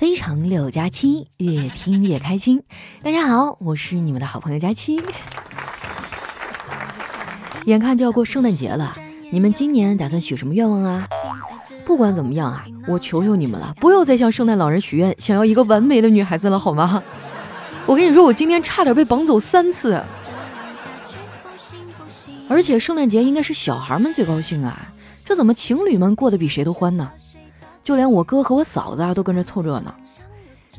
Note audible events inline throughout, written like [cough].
非常六加七，越听越开心。大家好，我是你们的好朋友佳期。眼看就要过圣诞节了，你们今年打算许什么愿望啊？不管怎么样啊，我求求你们了，不要再向圣诞老人许愿，想要一个完美的女孩子了，好吗？我跟你说，我今天差点被绑走三次。而且圣诞节应该是小孩们最高兴啊，这怎么情侣们过得比谁都欢呢？就连我哥和我嫂子啊都跟着凑热闹。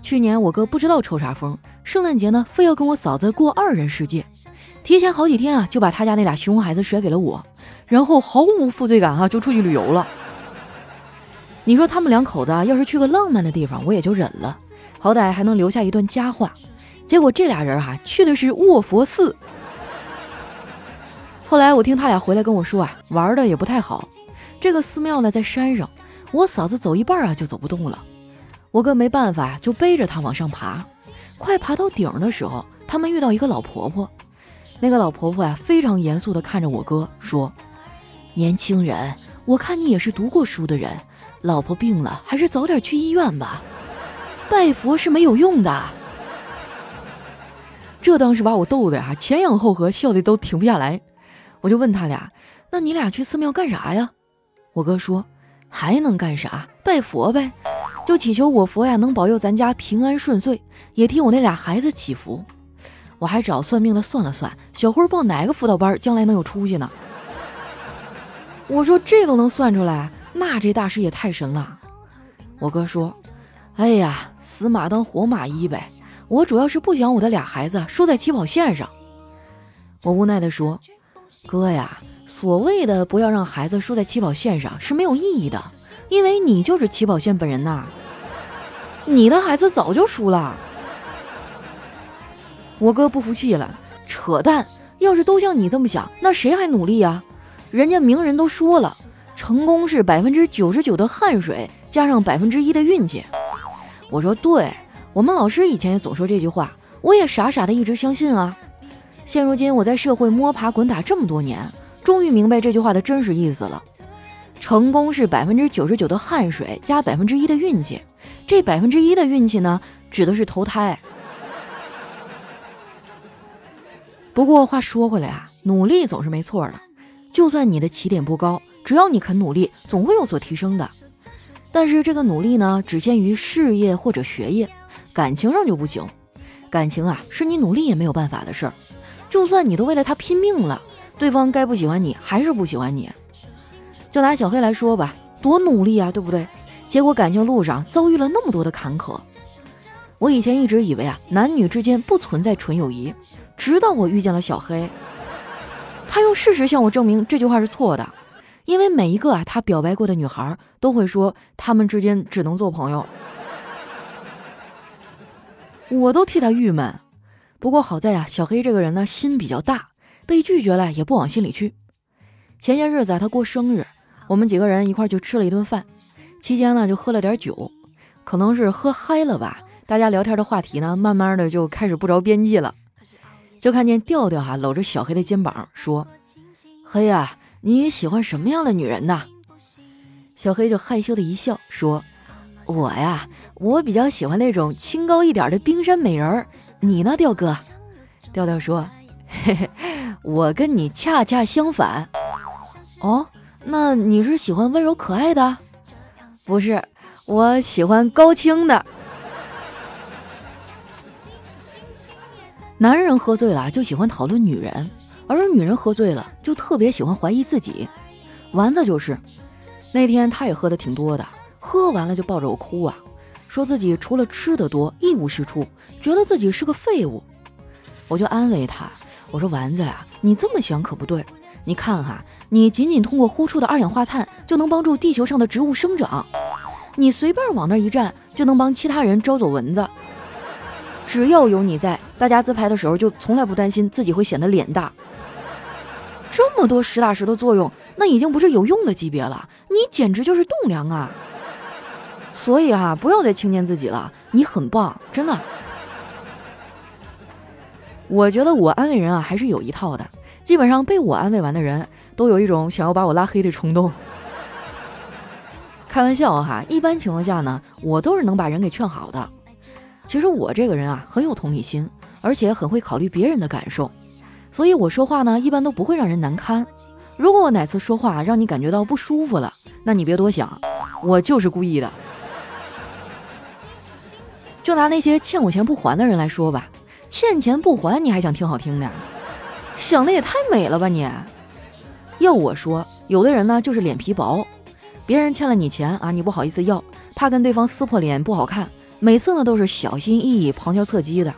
去年我哥不知道抽啥风，圣诞节呢非要跟我嫂子过二人世界，提前好几天啊就把他家那俩熊孩子甩给了我，然后毫无负罪感哈就出去旅游了。你说他们两口子啊要是去个浪漫的地方我也就忍了，好歹还能留下一段佳话。结果这俩人哈去的是卧佛寺。后来我听他俩回来跟我说啊，玩的也不太好。这个寺庙呢在山上。我嫂子走一半啊，就走不动了。我哥没办法，就背着她往上爬。快爬到顶的时候，他们遇到一个老婆婆。那个老婆婆呀，非常严肃地看着我哥说：“年轻人，我看你也是读过书的人，老婆病了，还是早点去医院吧。拜佛是没有用的。[laughs] ”这当时把我逗的呀，前仰后合，笑的都停不下来。我就问他俩：“那你俩去寺庙干啥呀？”我哥说。还能干啥？拜佛呗，就祈求我佛呀能保佑咱家平安顺遂，也替我那俩孩子祈福。我还找算命的算了算，小辉报哪个辅导班将来能有出息呢？我说这都能算出来，那这大师也太神了。我哥说：“哎呀，死马当活马医呗。我主要是不想我的俩孩子输在起跑线上。”我无奈地说：“哥呀。”所谓的不要让孩子输在起跑线上是没有意义的，因为你就是起跑线本人呐。你的孩子早就输了。我哥不服气了，扯淡！要是都像你这么想，那谁还努力呀？人家名人都说了，成功是百分之九十九的汗水加上百分之一的运气。我说对，我们老师以前也总说这句话，我也傻傻的一直相信啊。现如今我在社会摸爬滚打这么多年。终于明白这句话的真实意思了，成功是百分之九十九的汗水加百分之一的运气，这百分之一的运气呢，指的是投胎。不过话说回来啊，努力总是没错的，就算你的起点不高，只要你肯努力，总会有所提升的。但是这个努力呢，只限于事业或者学业，感情上就不行。感情啊，是你努力也没有办法的事儿，就算你都为了他拼命了。对方该不喜欢你还是不喜欢你？就拿小黑来说吧，多努力啊，对不对？结果感情路上遭遇了那么多的坎坷。我以前一直以为啊，男女之间不存在纯友谊，直到我遇见了小黑，他用事实向我证明这句话是错的。因为每一个啊，他表白过的女孩都会说他们之间只能做朋友，我都替他郁闷。不过好在啊，小黑这个人呢，心比较大。被拒绝了也不往心里去。前些日子他过生日，我们几个人一块就吃了一顿饭，期间呢就喝了点酒，可能是喝嗨了吧，大家聊天的话题呢慢慢的就开始不着边际了。就看见调调哈搂着小黑的肩膀说：“黑呀，你喜欢什么样的女人呢？”小黑就害羞的一笑说：“我呀，我比较喜欢那种清高一点的冰山美人儿。你呢，调哥？”调调说：“嘿嘿。”我跟你恰恰相反，哦，那你是喜欢温柔可爱的？不是，我喜欢高清的。男人喝醉了就喜欢讨论女人，而女人喝醉了就特别喜欢怀疑自己。丸子就是，那天他也喝的挺多的，喝完了就抱着我哭啊，说自己除了吃的多一无是处，觉得自己是个废物。我就安慰他。我说丸子呀，你这么想可不对。你看哈，你仅仅通过呼出的二氧化碳就能帮助地球上的植物生长，你随便往那一站就能帮其他人招走蚊子。只要有你在，大家自拍的时候就从来不担心自己会显得脸大。这么多实打实的作用，那已经不是有用的级别了，你简直就是栋梁啊！所以啊，不要再轻贱自己了，你很棒，真的。我觉得我安慰人啊还是有一套的，基本上被我安慰完的人都有一种想要把我拉黑的冲动。[laughs] 开玩笑哈，一般情况下呢，我都是能把人给劝好的。其实我这个人啊，很有同理心，而且很会考虑别人的感受，所以我说话呢，一般都不会让人难堪。如果我哪次说话让你感觉到不舒服了，那你别多想，我就是故意的。就拿那些欠我钱不还的人来说吧，欠钱不还你还想听好听的？想的也太美了吧你！要我说，有的人呢就是脸皮薄，别人欠了你钱啊，你不好意思要，怕跟对方撕破脸不好看，每次呢都是小心翼翼、旁敲侧击的。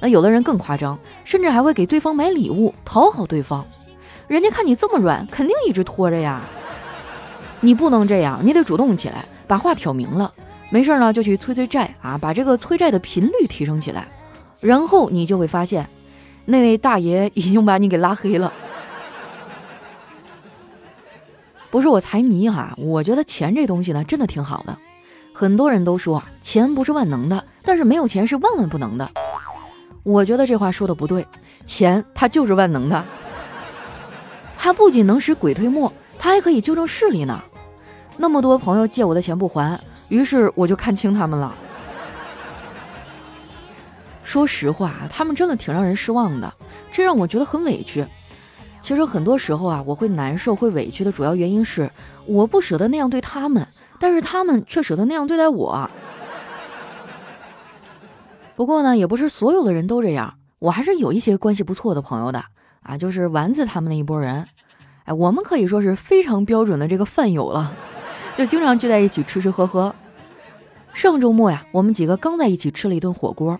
那有的人更夸张，甚至还会给对方买礼物讨好对方。人家看你这么软，肯定一直拖着呀。你不能这样，你得主动起来，把话挑明了。没事呢就去催催债啊，把这个催债的频率提升起来，然后你就会发现，那位大爷已经把你给拉黑了。[laughs] 不是我财迷哈，我觉得钱这东西呢，真的挺好的。很多人都说钱不是万能的，但是没有钱是万万不能的。我觉得这话说的不对，钱它就是万能的，它不仅能使鬼推磨，它还可以纠正视力呢。那么多朋友借我的钱不还，于是我就看清他们了。说实话，他们真的挺让人失望的，这让我觉得很委屈。其实很多时候啊，我会难受、会委屈的主要原因是我不舍得那样对他们，但是他们却舍得那样对待我。不过呢，也不是所有的人都这样，我还是有一些关系不错的朋友的啊，就是丸子他们那一波人，哎，我们可以说是非常标准的这个饭友了，就经常聚在一起吃吃喝喝。上周末呀，我们几个刚在一起吃了一顿火锅，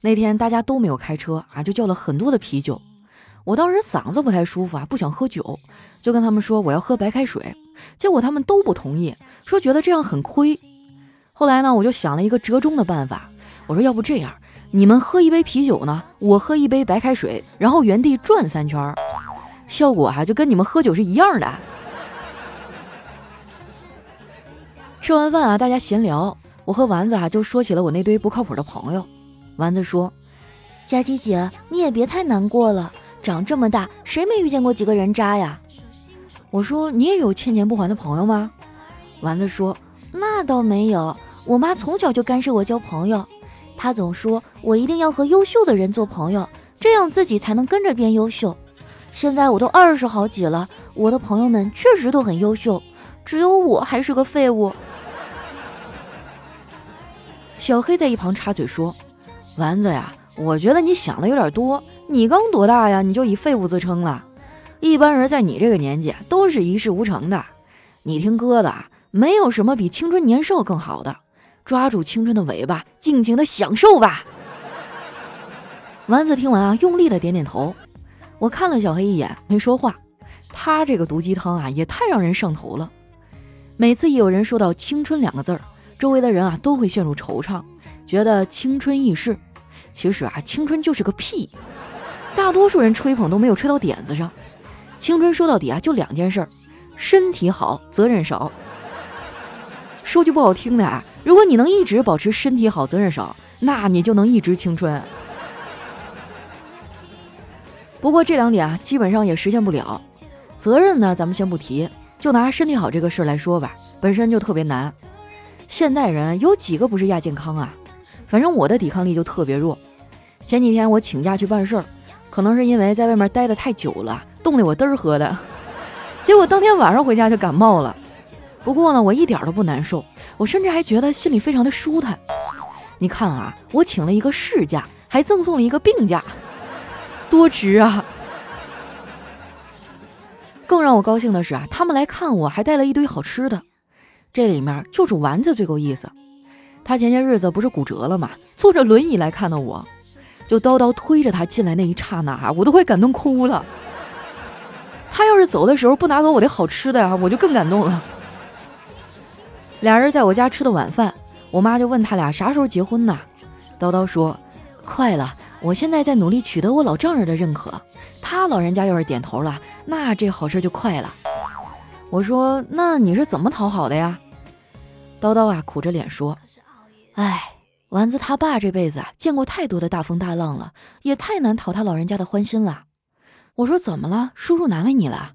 那天大家都没有开车啊，就叫了很多的啤酒。我当时嗓子不太舒服啊，不想喝酒，就跟他们说我要喝白开水，结果他们都不同意，说觉得这样很亏。后来呢，我就想了一个折中的办法，我说要不这样，你们喝一杯啤酒呢，我喝一杯白开水，然后原地转三圈，效果哈就跟你们喝酒是一样的。吃完饭啊，大家闲聊，我和丸子啊就说起了我那堆不靠谱的朋友。丸子说：“佳琪姐，你也别太难过了。”长这么大，谁没遇见过几个人渣呀？我说你也有欠钱不还的朋友吗？丸子说那倒没有，我妈从小就干涉我交朋友，她总说我一定要和优秀的人做朋友，这样自己才能跟着变优秀。现在我都二十好几了，我的朋友们确实都很优秀，只有我还是个废物。[laughs] 小黑在一旁插嘴说：“丸子呀，我觉得你想的有点多。”你刚多大呀？你就以废物自称了？一般人在你这个年纪都是一事无成的。你听哥的，没有什么比青春年少更好的。抓住青春的尾巴，尽情的享受吧。丸子听完啊，用力的点点头。我看了小黑一眼，没说话。他这个毒鸡汤啊，也太让人上头了。每次一有人说到青春两个字儿，周围的人啊都会陷入惆怅，觉得青春易逝。其实啊，青春就是个屁。大多数人吹捧都没有吹到点子上。青春说到底啊，就两件事儿：身体好，责任少。说句不好听的啊，如果你能一直保持身体好、责任少，那你就能一直青春。不过这两点啊，基本上也实现不了。责任呢，咱们先不提，就拿身体好这个事儿来说吧，本身就特别难。现代人有几个不是亚健康啊？反正我的抵抗力就特别弱。前几天我请假去办事儿。可能是因为在外面待的太久了，冻得我嘚儿喝的，[laughs] 结果当天晚上回家就感冒了。不过呢，我一点都不难受，我甚至还觉得心里非常的舒坦。你看啊，我请了一个事假，还赠送了一个病假，多值啊！更让我高兴的是啊，他们来看我还带了一堆好吃的，这里面就是丸子最够意思。他前些日子不是骨折了吗？坐着轮椅来看的我。就叨叨推着他进来那一刹那，我都快感动哭了。他要是走的时候不拿走我的好吃的呀，我就更感动了。俩人在我家吃的晚饭，我妈就问他俩啥时候结婚呢？叨叨说：“快了，我现在在努力取得我老丈人的认可，他老人家要是点头了，那这好事就快了。”我说：“那你是怎么讨好的呀？”叨叨啊，苦着脸说：“哎。”丸子他爸这辈子啊，见过太多的大风大浪了，也太难讨他老人家的欢心了。我说怎么了？叔叔难为你了？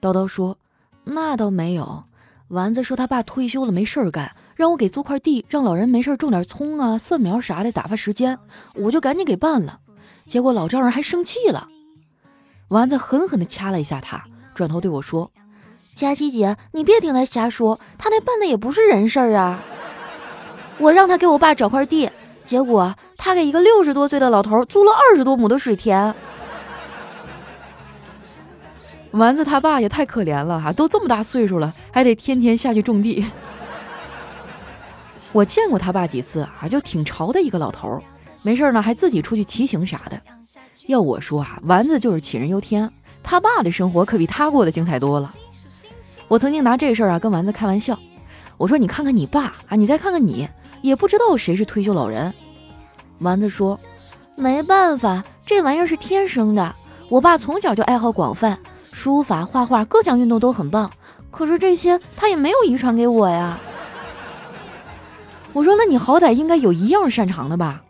叨叨说，那倒没有。丸子说他爸退休了没事儿干，让我给租块地，让老人没事种点葱啊、蒜苗啥的打发时间，我就赶紧给办了。结果老丈人还生气了，丸子狠狠地掐了一下他，转头对我说：“佳琪姐，你别听他瞎说，他那办的也不是人事儿啊。我让他给我爸找块地，结果他给一个六十多岁的老头租了二十多亩的水田。”丸子他爸也太可怜了哈，都这么大岁数了，还得天天下去种地。我见过他爸几次啊，就挺潮的一个老头，没事呢还自己出去骑行啥的。要我说啊，丸子就是杞人忧天，他爸的生活可比他过得精彩多了。我曾经拿这事儿啊跟丸子开玩笑，我说你看看你爸啊，你再看看你，也不知道谁是退休老人。丸子说，没办法，这玩意儿是天生的，我爸从小就爱好广泛。书法、画画各项运动都很棒，可是这些他也没有遗传给我呀。我说，那你好歹应该有一样擅长的吧？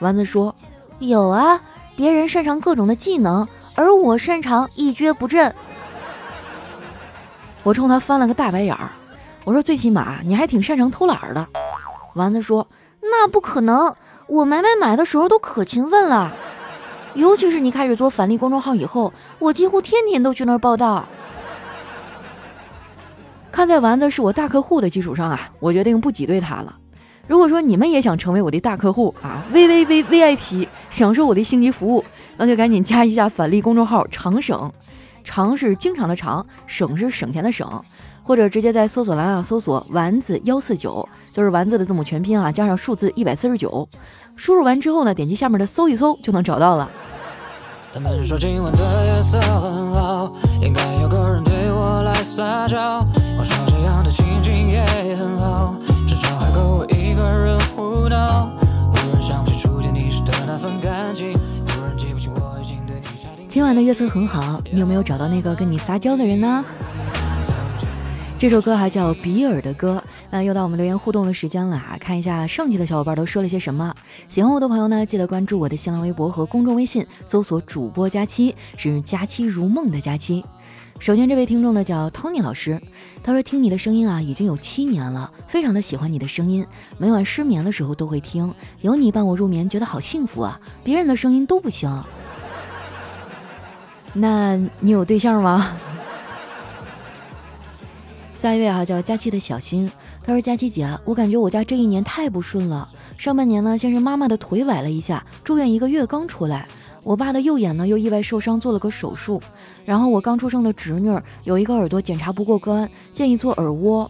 丸子说，有啊，别人擅长各种的技能，而我擅长一蹶不振。我冲他翻了个大白眼儿，我说，最起码你还挺擅长偷懒的。丸子说，那不可能，我买买买的时候都可勤奋了。尤其是你开始做返利公众号以后，我几乎天天都去那儿报道。看在丸子是我大客户的基础上啊，我决定不挤兑他了。如果说你们也想成为我的大客户啊，V V V V I P，享受我的星级服务，那就赶紧加一下返利公众号“长省”，长是经常的长，省是省钱的省，或者直接在搜索栏啊搜索“丸子幺四九”，就是丸子的字母全拼啊加上数字一百四十九。输入完之后呢，点击下面的搜一搜就能找到了。他们说今晚的夜色很好，应该有个人对我来撒娇。我说这样的情景也很好，至少还够我一个人胡闹。忽然想起初见你时的那份感情，忽然记不清我已经对你下定。今晚的夜色很好，你有没有找到那个跟你撒娇的人呢？这首歌还叫比尔的歌。那又到我们留言互动的时间了啊！看一下上期的小伙伴都说了些什么。喜欢我的朋友呢，记得关注我的新浪微博和公众微信，搜索主播佳期，是佳期如梦的佳期。首先这位听众呢叫 Tony 老师，他说听你的声音啊已经有七年了，非常的喜欢你的声音，每晚失眠的时候都会听，有你伴我入眠，觉得好幸福啊！别人的声音都不行。那你有对象吗？下一位啊叫佳期的小新。他说：“佳琪姐，我感觉我家这一年太不顺了。上半年呢，先是妈妈的腿崴了一下，住院一个月刚出来；我爸的右眼呢又意外受伤，做了个手术。然后我刚出生的侄女有一个耳朵检查不过关，建议做耳蜗。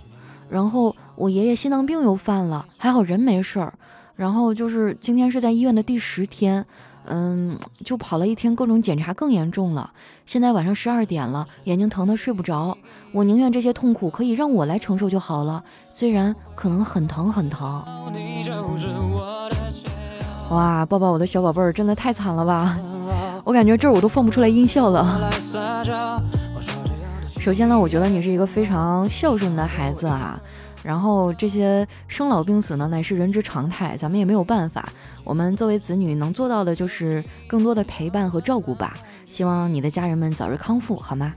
然后我爷爷心脏病又犯了，还好人没事儿。然后就是今天是在医院的第十天。”嗯，就跑了一天，各种检查更严重了。现在晚上十二点了，眼睛疼得睡不着。我宁愿这些痛苦可以让我来承受就好了，虽然可能很疼很疼。哇，抱抱我的小宝贝儿，真的太惨了吧！我感觉这儿我都放不出来音效了。首先呢，我觉得你是一个非常孝顺的孩子啊。然后这些生老病死呢，乃是人之常态，咱们也没有办法。我们作为子女能做到的，就是更多的陪伴和照顾吧。希望你的家人们早日康复，好吗？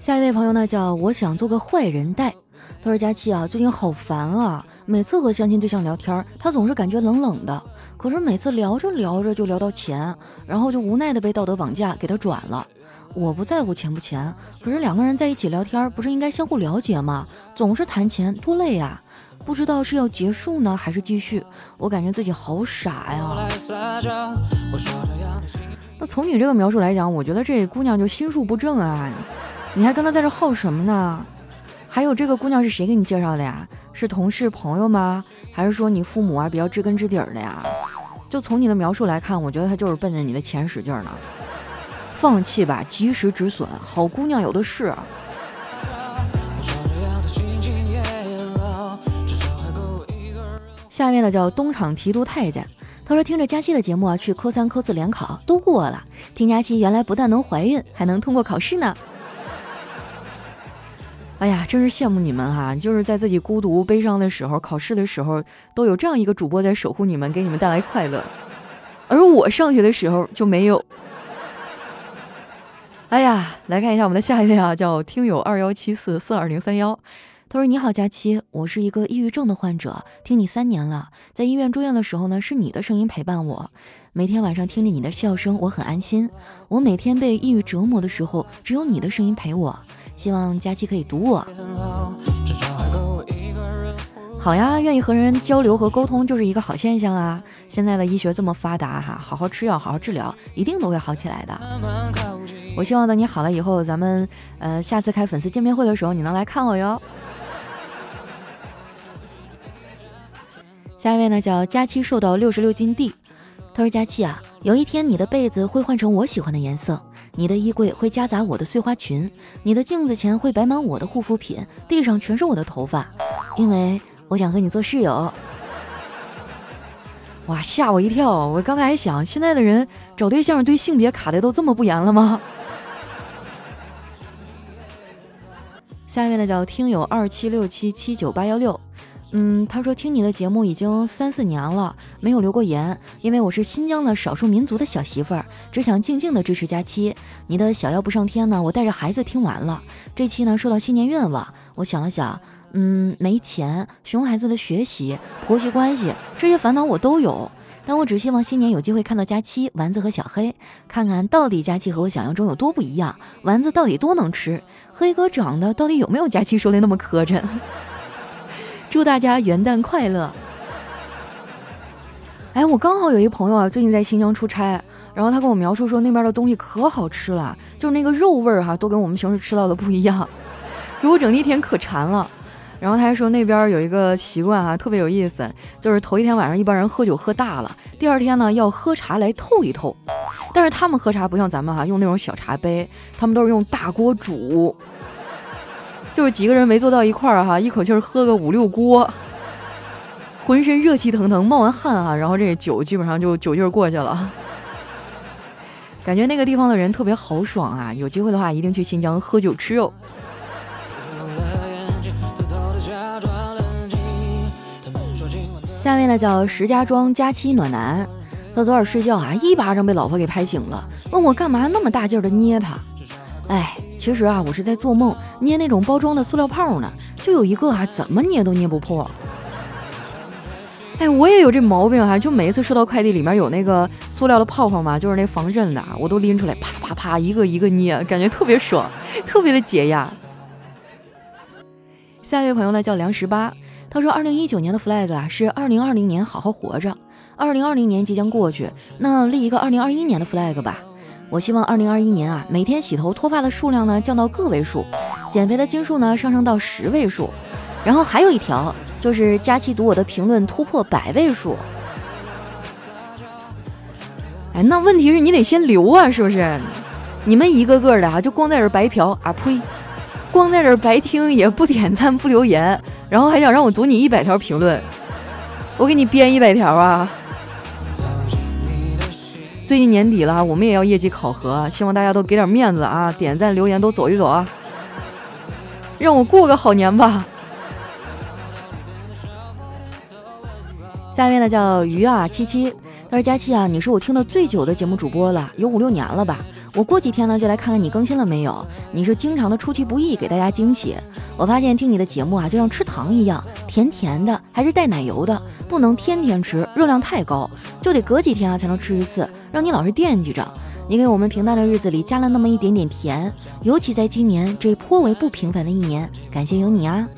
下一位朋友呢，叫我想做个坏人带。他说：“佳期啊，最近好烦啊！每次和相亲对象聊天，他总是感觉冷冷的。可是每次聊着聊着就聊到钱，然后就无奈的被道德绑架，给他转了。”我不在乎钱不钱，可是两个人在一起聊天，不是应该相互了解吗？总是谈钱，多累呀！不知道是要结束呢，还是继续？我感觉自己好傻呀。那从你这个描述来讲，我觉得这姑娘就心术不正啊！你还跟她在这耗什么呢？还有这个姑娘是谁给你介绍的呀？是同事朋友吗？还是说你父母啊比较知根知底的呀？就从你的描述来看，我觉得她就是奔着你的钱使劲呢。放弃吧，及时止损。好姑娘有的是。啊下面呢叫东厂提督太监，他说听着佳期的节目啊，去科三科四联考都过了。听佳期原来不但能怀孕，还能通过考试呢。哎呀，真是羡慕你们哈！就是在自己孤独悲伤的时候，考试的时候，都有这样一个主播在守护你们，给你们带来快乐。而我上学的时候就没有。哎呀，来看一下我们的下一位啊，叫听友二幺七四四二零三幺。他说：“你好，佳期，我是一个抑郁症的患者，听你三年了，在医院住院的时候呢，是你的声音陪伴我，每天晚上听着你的笑声，我很安心。我每天被抑郁折磨的时候，只有你的声音陪我。希望佳期可以读我。好呀，愿意和人交流和沟通就是一个好现象啊。现在的医学这么发达哈，好好吃药，好好治疗，一定都会好起来的。我希望等你好了以后，咱们呃下次开粉丝见面会的时候，你能来看我哟。”下一位呢叫佳期瘦到六十六斤 D，他说佳期啊，有一天你的被子会换成我喜欢的颜色，你的衣柜会夹杂我的碎花裙，你的镜子前会摆满我的护肤品，地上全是我的头发，因为我想和你做室友。哇，吓我一跳！我刚才还想，现在的人找对象对性别卡的都这么不严了吗？下一位呢叫听友二七六七七九八幺六。嗯，他说听你的节目已经三四年了，没有留过言，因为我是新疆的少数民族的小媳妇儿，只想静静的支持佳期。你的小妖不上天呢，我带着孩子听完了。这期呢，说到新年愿望，我想了想，嗯，没钱，熊孩子的学习，婆媳关系，这些烦恼我都有。但我只希望新年有机会看到佳期、丸子和小黑，看看到底佳期和我想象中有多不一样，丸子到底多能吃，黑哥长得到底有没有佳期说的那么磕碜。[laughs] 祝大家元旦快乐！哎，我刚好有一朋友啊，最近在新疆出差，然后他跟我描述说那边的东西可好吃了，就是那个肉味儿哈，都跟我们平时吃到的不一样，给我整的一天可馋了。然后他还说那边有一个习惯啊，特别有意思，就是头一天晚上一般人喝酒喝大了，第二天呢要喝茶来透一透，但是他们喝茶不像咱们哈，用那种小茶杯，他们都是用大锅煮。[laughs] 就是几个人围坐到一块儿哈，一口气儿喝个五六锅，浑身热气腾腾，冒完汗啊，然后这酒基本上就酒劲儿过去了，感觉那个地方的人特别豪爽啊！有机会的话，一定去新疆喝酒吃肉。下面呢叫石家庄佳期暖男，他昨晚睡觉啊，一巴掌被老婆给拍醒了，问我干嘛那么大劲儿的捏他，哎。其实啊，我是在做梦捏那种包装的塑料泡呢，就有一个啊，怎么捏都捏不破。哎，我也有这毛病啊，就每一次收到快递里面有那个塑料的泡泡嘛，就是那防震的，我都拎出来啪啪啪一个一个捏，感觉特别爽，特别的解压。下一位朋友呢叫梁十八，他说二零一九年的 flag 啊是二零二零年好好活着，二零二零年即将过去，那立一个二零二一年的 flag 吧。我希望二零二一年啊，每天洗头脱发的数量呢降到个位数，减肥的斤数呢上升到十位数，然后还有一条就是佳期读我的评论突破百位数。哎，那问题是你得先留啊，是不是？你们一个个的啊，就光在这白嫖啊呸，光在这白听也不点赞不留言，然后还想让我读你一百条评论，我给你编一百条啊。最近年底了，我们也要业绩考核，希望大家都给点面子啊，点赞留言都走一走啊，让我过个好年吧。下面呢叫鱼啊七七，他说佳期啊，你是我听的最久的节目主播了，有五六年了吧？我过几天呢就来看看你更新了没有。你是经常的出其不意给大家惊喜。我发现听你的节目啊，就像吃糖一样，甜甜的，还是带奶油的。不能天天吃，热量太高，就得隔几天啊才能吃一次，让你老是惦记着。你给我们平淡的日子里加了那么一点点甜，尤其在今年这颇为不平凡的一年，感谢有你啊！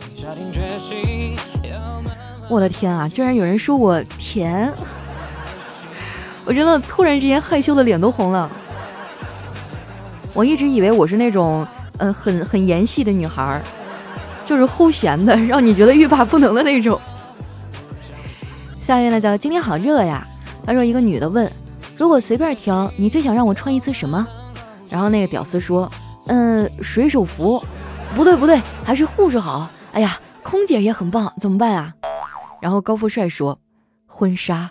我的天啊，居然有人说我甜，[laughs] 我真的突然之间害羞的脸都红了。我一直以为我是那种嗯很很盐系的女孩儿，就是齁咸的，让你觉得欲罢不能的那种。下面呢叫今天好热呀。他说一个女的问，如果随便挑，你最想让我穿一次什么？然后那个屌丝说，嗯，水手服。不对不对，还是护士好。哎呀，空姐也很棒，怎么办啊？然后高富帅说，婚纱。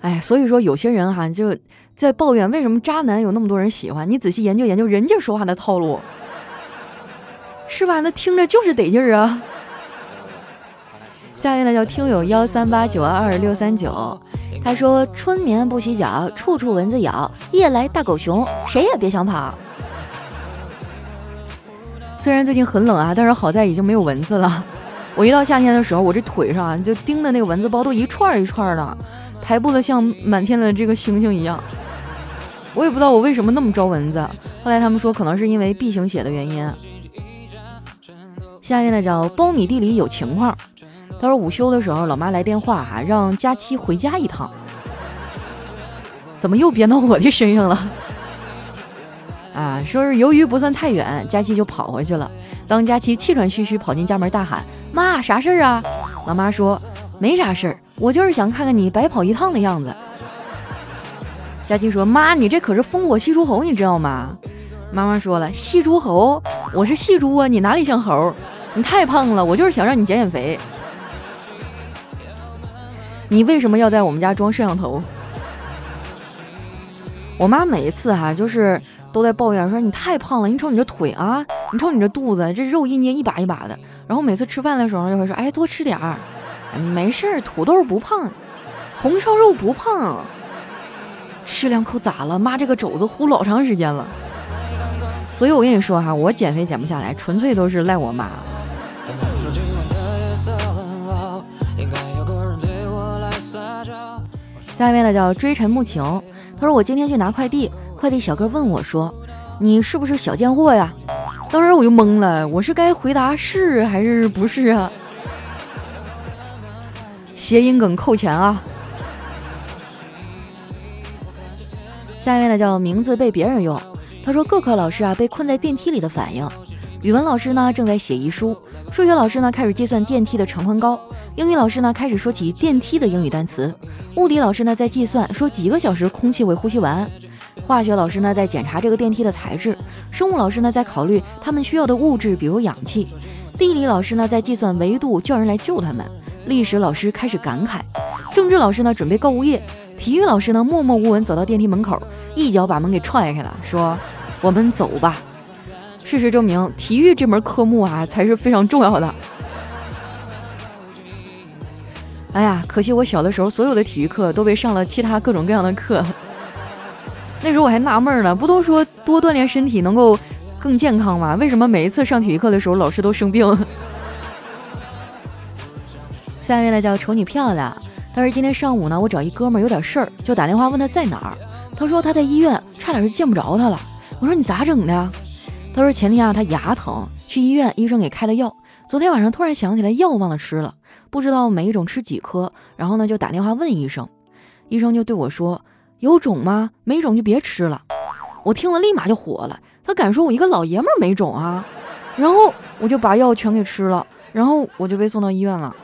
哎，所以说有些人哈就在抱怨为什么渣男有那么多人喜欢。你仔细研究研究人家说话的套路，是吧？那听着就是得劲儿啊。下面呢叫听友幺三八九二二六三九，他说：“春眠不洗脚，处处蚊子咬；夜来大狗熊，谁也别想跑。”虽然最近很冷啊，但是好在已经没有蚊子了。我一到夏天的时候，我这腿上啊就叮的那个蚊子包都一串一串的，排布的像满天的这个星星一样。我也不知道我为什么那么招蚊子。后来他们说可能是因为 B 型血的原因。下面呢叫苞米地里有情况。他说午休的时候，老妈来电话哈，让佳期回家一趟。怎么又编到我的身上了？啊，说是由于不算太远，佳期就跑回去了。当佳期气喘吁吁跑进家门，大喊：“妈，啥事儿啊？”老妈说：“没啥事儿，我就是想看看你白跑一趟的样子。”佳琪说：“妈，你这可是烽火戏诸侯，你知道吗？”妈妈说了：“戏诸侯，我是戏猪啊，你哪里像猴？你太胖了，我就是想让你减减肥。你为什么要在我们家装摄像头？”我妈每一次哈，就是都在抱怨说：“你太胖了，你瞅你这腿啊，你瞅你这肚子，这肉一捏一把一把的。”然后每次吃饭的时候就会说：“哎，多吃点儿，没事儿，土豆不胖，红烧肉不胖。”吃两口咋了？妈，这个肘子呼老长时间了。所以我跟你说哈，我减肥减不下来，纯粹都是赖我妈。下一位呢叫追尘慕情，他说我今天去拿快递，快递小哥问我说：“你是不是小贱货呀？”当时我就懵了，我是该回答是还是不是啊？谐音梗扣钱啊！下一位呢叫名字被别人用，他说各科老师啊被困在电梯里的反应，语文老师呢正在写遗书，数学老师呢开始计算电梯的长宽高，英语老师呢开始说起电梯的英语单词，物理老师呢在计算说几个小时空气会呼吸完，化学老师呢在检查这个电梯的材质，生物老师呢在考虑他们需要的物质，比如氧气，地理老师呢在计算维度，叫人来救他们，历史老师开始感慨，政治老师呢准备告物业，体育老师呢默默无闻走到电梯门口。一脚把门给踹开了，说：“我们走吧。”事实证明，体育这门科目啊才是非常重要的。哎呀，可惜我小的时候所有的体育课都被上了其他各种各样的课。那时候我还纳闷呢，不都说多锻炼身体能够更健康吗？为什么每一次上体育课的时候老师都生病？下面呢叫丑女漂亮，但是今天上午呢，我找一哥们儿有点事儿，就打电话问他在哪儿。他说他在医院，差点就见不着他了。我说你咋整的？他说前天啊他牙疼，去医院，医生给开的药。昨天晚上突然想起来药忘了吃了，不知道每一种吃几颗。然后呢就打电话问医生，医生就对我说有种吗？没种就别吃了。我听了立马就火了，他敢说我一个老爷们儿没种啊？然后我就把药全给吃了，然后我就被送到医院了。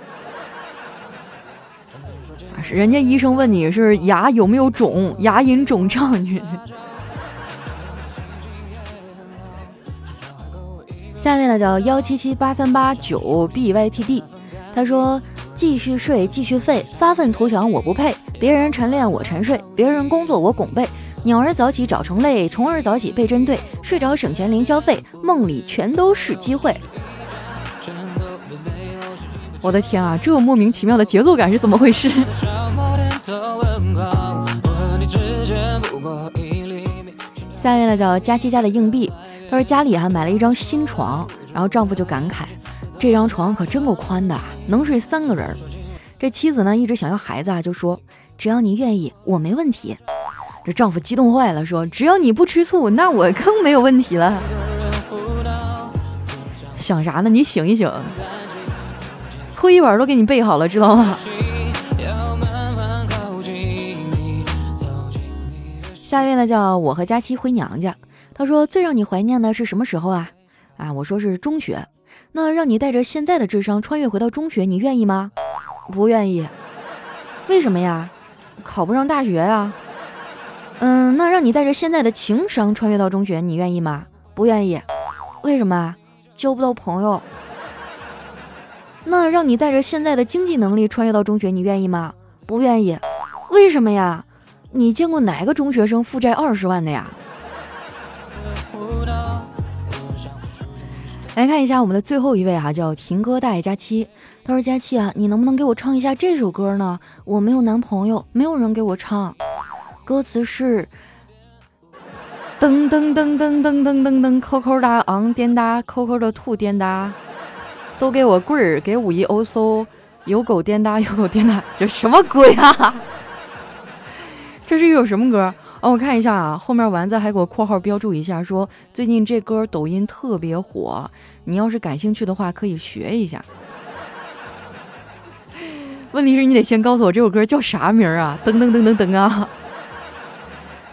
人家医生问你是牙有没有肿，牙龈肿胀。你 [laughs] 下面呢叫幺七七八三八九 b y t d，他说继续睡继续废，发愤图强我不配，别人晨练我沉睡，别人工作我拱背，鸟儿早起早成累，虫儿早起被针对，睡着省钱零消费，梦里全都是机会。我的天啊，这莫名其妙的节奏感是怎么回事？[laughs] 下面呢叫佳期家的硬币，他说家里还买了一张新床，然后丈夫就感慨，这张床可真够宽的，能睡三个人。这妻子呢一直想要孩子啊，就说只要你愿意，我没问题。这丈夫激动坏了，说只要你不吃醋，那我更没有问题了。想啥呢？你醒一醒。搓衣板都给你备好了，知道吗？下一位呢，叫我和佳期回娘家。他说最让你怀念的是什么时候啊？啊，我说是中学。那让你带着现在的智商穿越回到中学，你愿意吗？不愿意。为什么呀？考不上大学呀。嗯，那让你带着现在的情商穿越到中学，你愿意吗？不愿意。为什么？交不到朋友。那让你带着现在的经济能力穿越到中学，你愿意吗？不愿意。为什么呀？你见过哪个中学生负债二十万的呀？来看一下我们的最后一位哈，叫婷哥大爷佳期。他说：“佳期啊，你能不能给我唱一下这首歌呢？我没有男朋友，没有人给我唱。歌词是：噔噔噔噔噔噔噔噔，扣扣哒昂颠哒，扣扣的兔颠哒，都给我棍儿，给五一欧搜，有狗颠哒，有狗颠哒，这什么鬼啊？[laughs] 这是一首什么歌？”哦，我看一下啊，后面丸子还给我括号标注一下，说最近这歌抖音特别火，你要是感兴趣的话可以学一下。[laughs] 问题是你得先告诉我这首歌叫啥名啊？噔噔噔噔噔啊！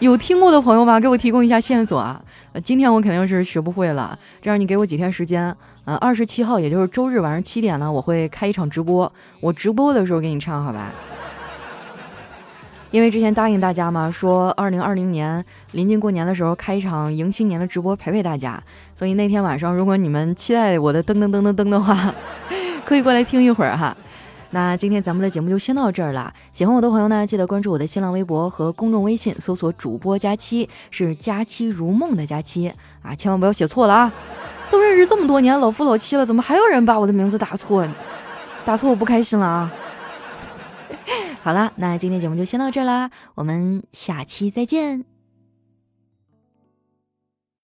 有听过的朋友吗？给我提供一下线索啊！今天我肯定是学不会了，这样你给我几天时间，呃，二十七号也就是周日晚上七点呢，我会开一场直播，我直播的时候给你唱，好吧？因为之前答应大家嘛，说二零二零年临近过年的时候开一场迎新年的直播陪陪大家，所以那天晚上如果你们期待我的噔噔噔噔噔的话，[laughs] 可以过来听一会儿哈。那今天咱们的节目就先到这儿了，喜欢我的朋友呢，记得关注我的新浪微博和公众微信，搜索主播佳期，是佳期如梦的佳期啊，千万不要写错了啊！都认识这么多年，老夫老妻了，怎么还有人把我的名字打错？打错我不开心了啊！[laughs] 好了，那今天节目就先到这儿啦，我们下期再见。